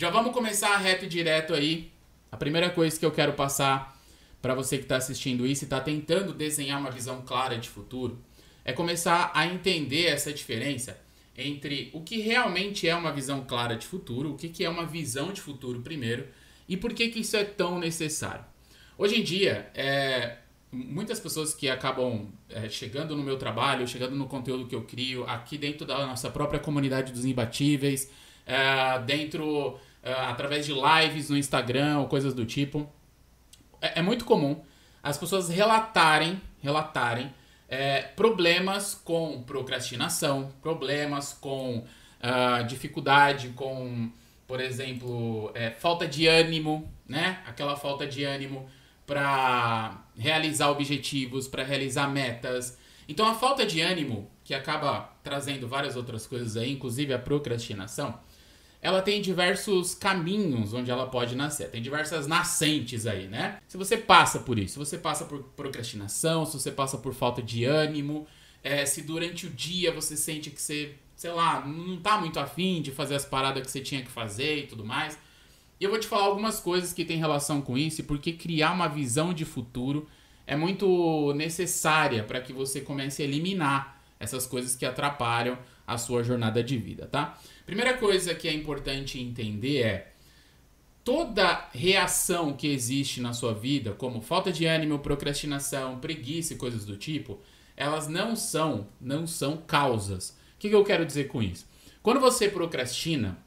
Já vamos começar reto e direto aí. A primeira coisa que eu quero passar para você que está assistindo isso e está tentando desenhar uma visão clara de futuro é começar a entender essa diferença entre o que realmente é uma visão clara de futuro, o que, que é uma visão de futuro primeiro e por que, que isso é tão necessário. Hoje em dia, é, muitas pessoas que acabam é, chegando no meu trabalho, chegando no conteúdo que eu crio, aqui dentro da nossa própria comunidade dos imbatíveis, é, dentro, através de lives no Instagram ou coisas do tipo, é, é muito comum as pessoas relatarem, relatarem é, problemas com procrastinação, problemas com uh, dificuldade, com, por exemplo, é, falta de ânimo, né? Aquela falta de ânimo para realizar objetivos, para realizar metas. Então a falta de ânimo, que acaba trazendo várias outras coisas aí, inclusive a procrastinação, ela tem diversos caminhos onde ela pode nascer. Tem diversas nascentes aí, né? Se você passa por isso, se você passa por procrastinação, se você passa por falta de ânimo, é, se durante o dia você sente que você, sei lá, não tá muito afim de fazer as paradas que você tinha que fazer e tudo mais, e eu vou te falar algumas coisas que tem relação com isso porque criar uma visão de futuro é muito necessária para que você comece a eliminar essas coisas que atrapalham a sua jornada de vida, tá? Primeira coisa que é importante entender é toda reação que existe na sua vida, como falta de ânimo, procrastinação, preguiça e coisas do tipo, elas não são, não são causas. O que, que eu quero dizer com isso? Quando você procrastina,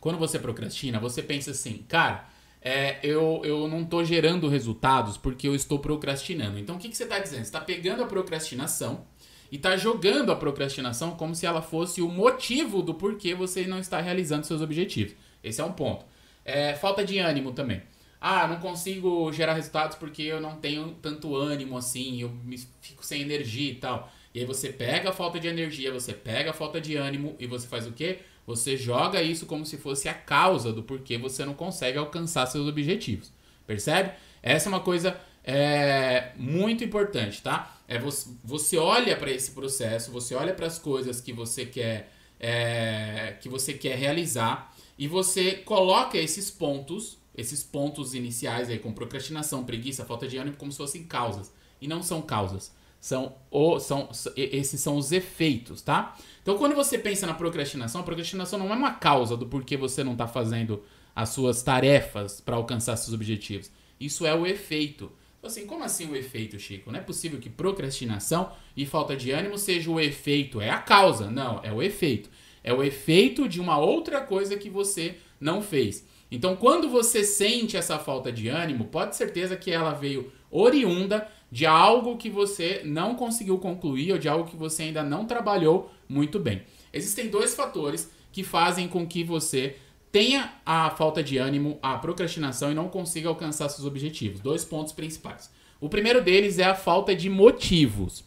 quando você procrastina, você pensa assim, cara, é, eu, eu não estou gerando resultados porque eu estou procrastinando. Então o que, que você está dizendo? Você está pegando a procrastinação e está jogando a procrastinação como se ela fosse o motivo do porquê você não está realizando seus objetivos. Esse é um ponto. É, falta de ânimo também. Ah, não consigo gerar resultados porque eu não tenho tanto ânimo assim, eu fico sem energia e tal. E aí você pega a falta de energia, você pega a falta de ânimo e você faz o quê? Você joga isso como se fosse a causa do porquê você não consegue alcançar seus objetivos. Percebe? Essa é uma coisa é, muito importante, tá? É você, você olha para esse processo, você olha para as coisas que você quer é, que você quer realizar e você coloca esses pontos, esses pontos iniciais aí com procrastinação, preguiça, falta de ânimo como se fossem causas e não são causas. São, o, são, esses são os efeitos, tá? Então, quando você pensa na procrastinação, a procrastinação não é uma causa do porquê você não está fazendo as suas tarefas para alcançar seus objetivos. Isso é o efeito. Assim, como assim o efeito, Chico? Não é possível que procrastinação e falta de ânimo seja o efeito, é a causa. Não, é o efeito. É o efeito de uma outra coisa que você não fez. Então, quando você sente essa falta de ânimo, pode certeza que ela veio oriunda de algo que você não conseguiu concluir ou de algo que você ainda não trabalhou muito bem. Existem dois fatores que fazem com que você tenha a falta de ânimo, a procrastinação e não consiga alcançar seus objetivos. Dois pontos principais. O primeiro deles é a falta de motivos.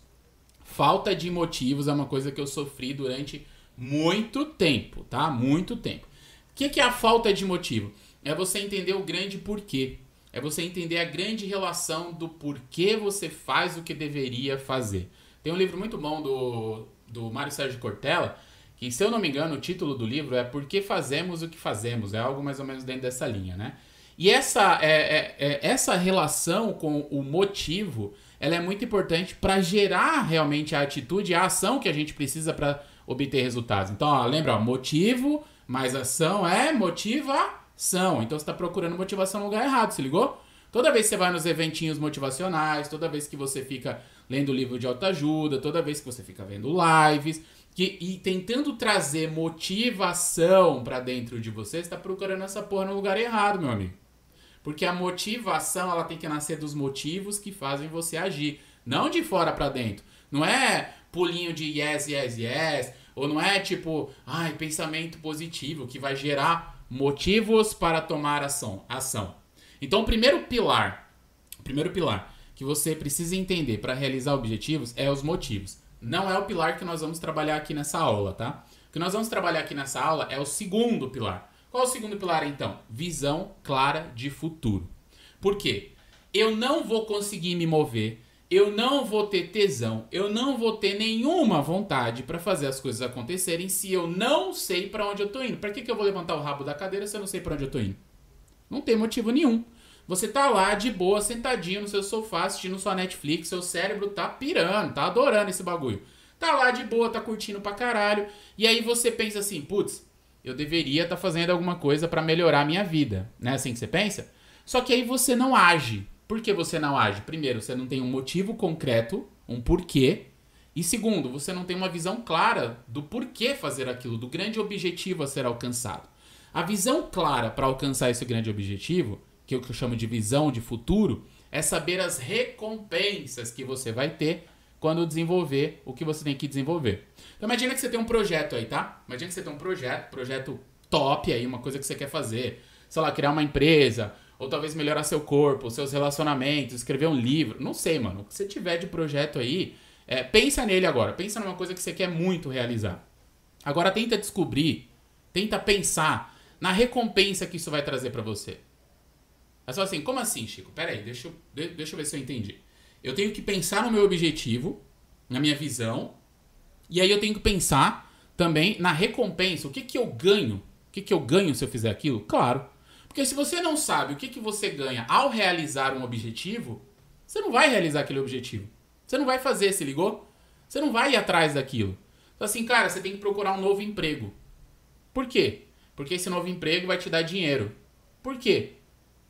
Falta de motivos é uma coisa que eu sofri durante muito tempo, tá? Muito tempo. O que é a falta de motivo? É você entender o grande porquê. É você entender a grande relação do porquê você faz o que deveria fazer. Tem um livro muito bom do, do Mário Sérgio Cortella, que, se eu não me engano, o título do livro é Por que Fazemos o que Fazemos? É algo mais ou menos dentro dessa linha, né? E essa, é, é, é essa relação com o motivo ela é muito importante para gerar realmente a atitude, a ação que a gente precisa para obter resultados. Então, ó, lembra, ó, motivo mais ação é motivação. Então, você está procurando motivação no lugar errado, se ligou? Toda vez que você vai nos eventinhos motivacionais, toda vez que você fica lendo livro de autoajuda, toda vez que você fica vendo lives, que, e tentando trazer motivação para dentro de você, está procurando essa porra no lugar errado, meu amigo. Porque a motivação, ela tem que nascer dos motivos que fazem você agir, não de fora para dentro. Não é pulinho de yes, yes, yes, ou não é tipo, ai, pensamento positivo que vai gerar motivos para tomar ação. ação. Então, o primeiro pilar, o primeiro pilar que você precisa entender para realizar objetivos é os motivos. Não é o pilar que nós vamos trabalhar aqui nessa aula, tá? O que nós vamos trabalhar aqui nessa aula é o segundo pilar. Qual é o segundo pilar então? Visão clara de futuro. Por quê? Eu não vou conseguir me mover, eu não vou ter tesão, eu não vou ter nenhuma vontade para fazer as coisas acontecerem se eu não sei para onde eu tô indo. Para que, que eu vou levantar o rabo da cadeira se eu não sei para onde eu tô indo? Não tem motivo nenhum. Você tá lá de boa, sentadinho no seu sofá, assistindo sua Netflix, seu cérebro tá pirando, tá adorando esse bagulho. Tá lá de boa, tá curtindo pra caralho. E aí você pensa assim, putz, eu deveria estar tá fazendo alguma coisa para melhorar a minha vida. Não é assim que você pensa? Só que aí você não age. Por que você não age? Primeiro, você não tem um motivo concreto, um porquê. E segundo, você não tem uma visão clara do porquê fazer aquilo, do grande objetivo a ser alcançado. A visão clara para alcançar esse grande objetivo, que o que eu chamo de visão de futuro, é saber as recompensas que você vai ter quando desenvolver o que você tem que desenvolver. Então imagina que você tem um projeto aí, tá? Imagina que você tem um projeto, projeto top aí, uma coisa que você quer fazer. Sei lá, criar uma empresa, ou talvez melhorar seu corpo, seus relacionamentos, escrever um livro. Não sei, mano. O que você tiver de projeto aí, é, pensa nele agora. Pensa numa coisa que você quer muito realizar. Agora tenta descobrir, tenta pensar na recompensa que isso vai trazer para você. É só assim, como assim, Chico? Pera aí, deixa eu, deixa eu ver se eu entendi. Eu tenho que pensar no meu objetivo, na minha visão, e aí eu tenho que pensar também na recompensa. O que, que eu ganho? O que, que eu ganho se eu fizer aquilo? Claro. Porque se você não sabe o que, que você ganha ao realizar um objetivo, você não vai realizar aquele objetivo. Você não vai fazer, se ligou? Você não vai ir atrás daquilo. Então, assim, cara, você tem que procurar um novo emprego. Por quê? Porque esse novo emprego vai te dar dinheiro. Por quê?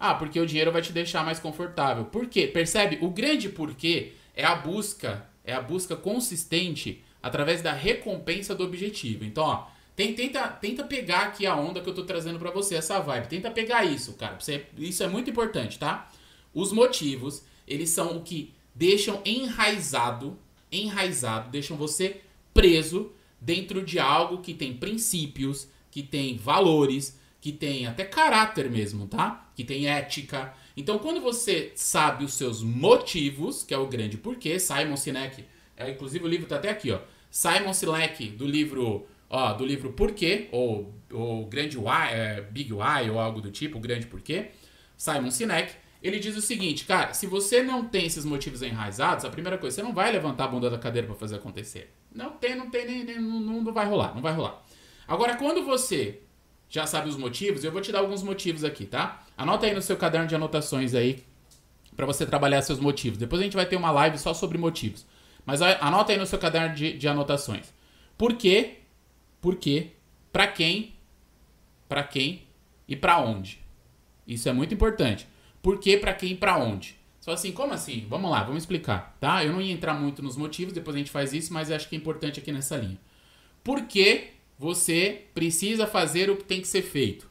Ah, porque o dinheiro vai te deixar mais confortável. Por quê? Percebe? O grande porquê é a busca, é a busca consistente através da recompensa do objetivo. Então, ó, tenta, tenta pegar aqui a onda que eu tô trazendo para você, essa vibe. Tenta pegar isso, cara. Você, isso é muito importante, tá? Os motivos, eles são o que deixam enraizado, enraizado, deixam você preso dentro de algo que tem princípios, que tem valores, que tem até caráter mesmo, tá? Que tem ética. Então, quando você sabe os seus motivos, que é o grande porquê, Simon Sinek, é, inclusive o livro tá até aqui, ó. Simon Sinek, do livro, ó, do livro Porquê, ou o Grande Why, é, Big Why, ou algo do tipo, o Grande Porquê. Simon Sinek, ele diz o seguinte, cara, se você não tem esses motivos enraizados, a primeira coisa, você não vai levantar a bunda da cadeira para fazer acontecer. Não tem, não tem, nem, nem, não, não vai rolar, não vai rolar. Agora, quando você já sabe os motivos, eu vou te dar alguns motivos aqui, tá? Anota aí no seu caderno de anotações aí para você trabalhar seus motivos. Depois a gente vai ter uma live só sobre motivos. Mas anota aí no seu caderno de, de anotações. Por quê? Por quê? Pra quem? Pra quem? E pra onde? Isso é muito importante. Por quê, pra quem e pra onde? Só assim, como assim? Vamos lá, vamos explicar, tá? Eu não ia entrar muito nos motivos, depois a gente faz isso, mas acho que é importante aqui nessa linha. Por que você precisa fazer o que tem que ser feito?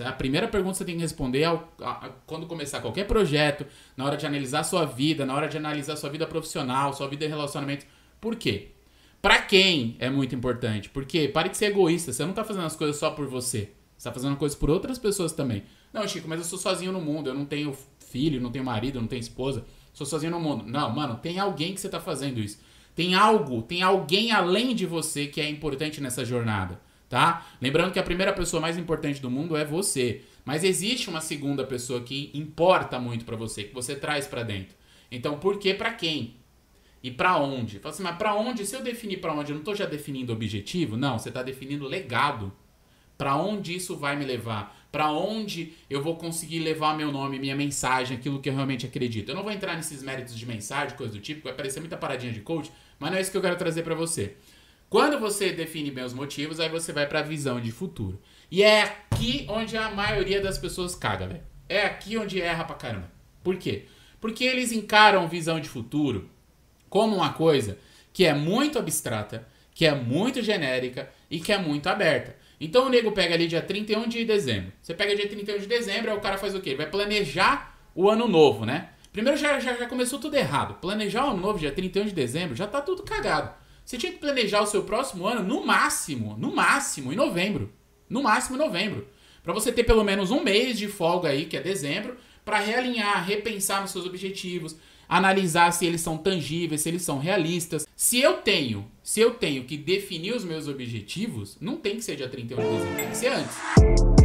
É a primeira pergunta que você tem que responder ao, a, a, quando começar qualquer projeto, na hora de analisar sua vida, na hora de analisar sua vida profissional, sua vida de relacionamento. Por quê? Para quem é muito importante? Porque pare de ser egoísta, você não tá fazendo as coisas só por você. Você tá fazendo coisas por outras pessoas também. Não, Chico, mas eu sou sozinho no mundo, eu não tenho filho, não tenho marido, não tenho esposa, sou sozinho no mundo. Não, mano, tem alguém que você tá fazendo isso. Tem algo, tem alguém além de você que é importante nessa jornada, tá? Lembrando que a primeira pessoa mais importante do mundo é você, mas existe uma segunda pessoa que importa muito para você, que você traz para dentro. Então, por que para quem? E para onde? Fala assim, mas para onde? Se eu definir para onde, eu não tô já definindo objetivo? Não, você tá definindo legado. Para onde isso vai me levar? Para onde eu vou conseguir levar meu nome, minha mensagem, aquilo que eu realmente acredito? Eu não vou entrar nesses méritos de mensagem, coisa do tipo, vai parecer muita paradinha de coach, mas não é isso que eu quero trazer para você. Quando você define bem os motivos, aí você vai para a visão de futuro. E é aqui onde a maioria das pessoas caga, velho. É aqui onde erra pra caramba. Por quê? Porque eles encaram visão de futuro como uma coisa que é muito abstrata, que é muito genérica e que é muito aberta. Então o nego pega ali dia 31 de dezembro. Você pega dia 31 de dezembro, aí o cara faz o quê? Ele vai planejar o ano novo, né? Primeiro já, já, já começou tudo errado. Planejar o ano novo dia 31 de dezembro já tá tudo cagado. Você tinha que planejar o seu próximo ano no máximo, no máximo, em novembro. No máximo em novembro. Para você ter pelo menos um mês de folga aí, que é dezembro, para realinhar, repensar nos seus objetivos, analisar se eles são tangíveis, se eles são realistas. Se eu tenho, se eu tenho que definir os meus objetivos, não tem que ser dia 31 de dezembro, tem que ser antes.